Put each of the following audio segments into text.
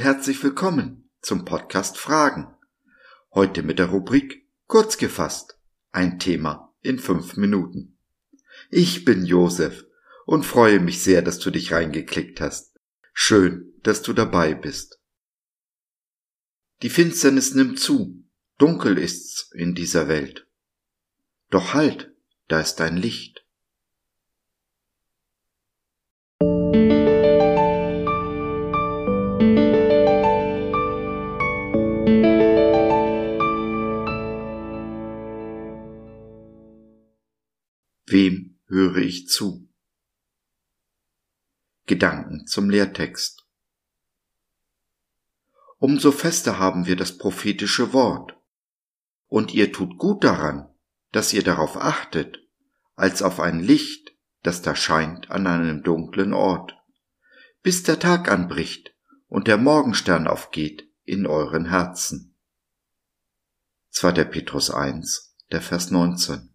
herzlich willkommen zum Podcast Fragen. Heute mit der Rubrik Kurz gefasst. Ein Thema in fünf Minuten. Ich bin Josef und freue mich sehr, dass du dich reingeklickt hast. Schön, dass du dabei bist. Die Finsternis nimmt zu, dunkel ist's in dieser Welt. Doch halt, da ist ein Licht. Wem höre ich zu? Gedanken zum Lehrtext. Umso fester haben wir das prophetische Wort. Und ihr tut gut daran, dass ihr darauf achtet, als auf ein Licht, das da scheint an einem dunklen Ort, bis der Tag anbricht und der Morgenstern aufgeht in euren Herzen. 2. Petrus 1, der Vers 19.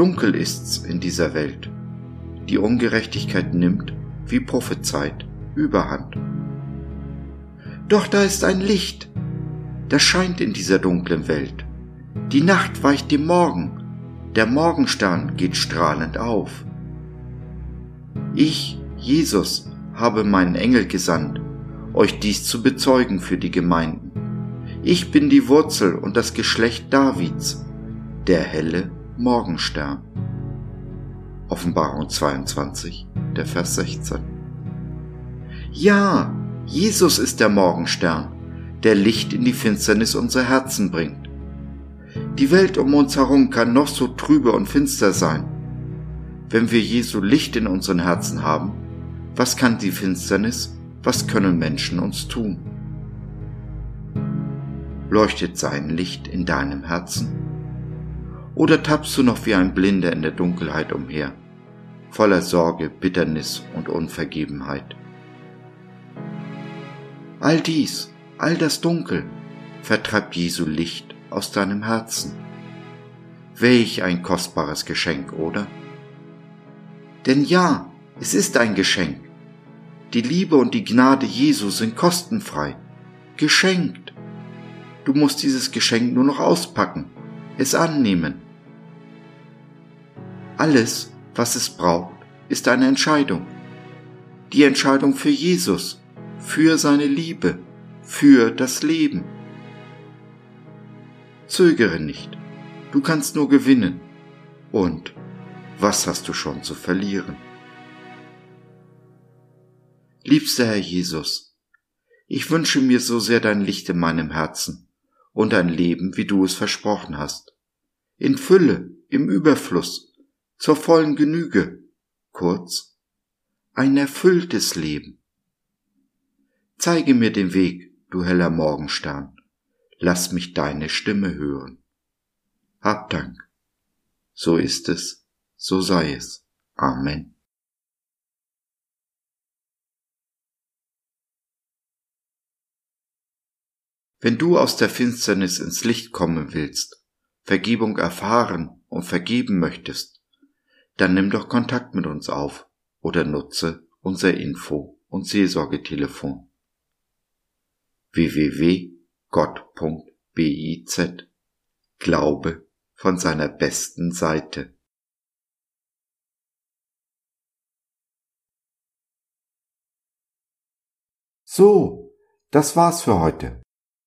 Dunkel ist's in dieser Welt. Die Ungerechtigkeit nimmt, wie prophezeit, überhand. Doch da ist ein Licht, das scheint in dieser dunklen Welt. Die Nacht weicht dem Morgen, der Morgenstern geht strahlend auf. Ich, Jesus, habe meinen Engel gesandt, euch dies zu bezeugen für die Gemeinden. Ich bin die Wurzel und das Geschlecht Davids, der helle Morgenstern. Offenbarung 22, der Vers 16. Ja, Jesus ist der Morgenstern, der Licht in die Finsternis unserer Herzen bringt. Die Welt um uns herum kann noch so trübe und finster sein. Wenn wir Jesu Licht in unseren Herzen haben, was kann die Finsternis, was können Menschen uns tun? Leuchtet sein Licht in deinem Herzen? Oder tappst du noch wie ein Blinder in der Dunkelheit umher, voller Sorge, Bitternis und Unvergebenheit? All dies, all das Dunkel, vertreibt Jesu Licht aus deinem Herzen. Welch ein kostbares Geschenk, oder? Denn ja, es ist ein Geschenk. Die Liebe und die Gnade Jesu sind kostenfrei, geschenkt. Du musst dieses Geschenk nur noch auspacken, es annehmen alles, was es braucht, ist eine Entscheidung. Die Entscheidung für Jesus, für seine Liebe, für das Leben. Zögere nicht, du kannst nur gewinnen. Und was hast du schon zu verlieren? Liebster Herr Jesus, ich wünsche mir so sehr dein Licht in meinem Herzen und ein Leben, wie du es versprochen hast. In Fülle, im Überfluss, zur vollen Genüge, kurz ein erfülltes Leben. Zeige mir den Weg, du heller Morgenstern, lass mich deine Stimme hören. Hab Dank. So ist es, so sei es. Amen. Wenn du aus der Finsternis ins Licht kommen willst, Vergebung erfahren und vergeben möchtest, dann nimm doch Kontakt mit uns auf oder nutze unser Info- und Seelsorgetelefon www.gott.biz Glaube von seiner besten Seite. So, das war's für heute.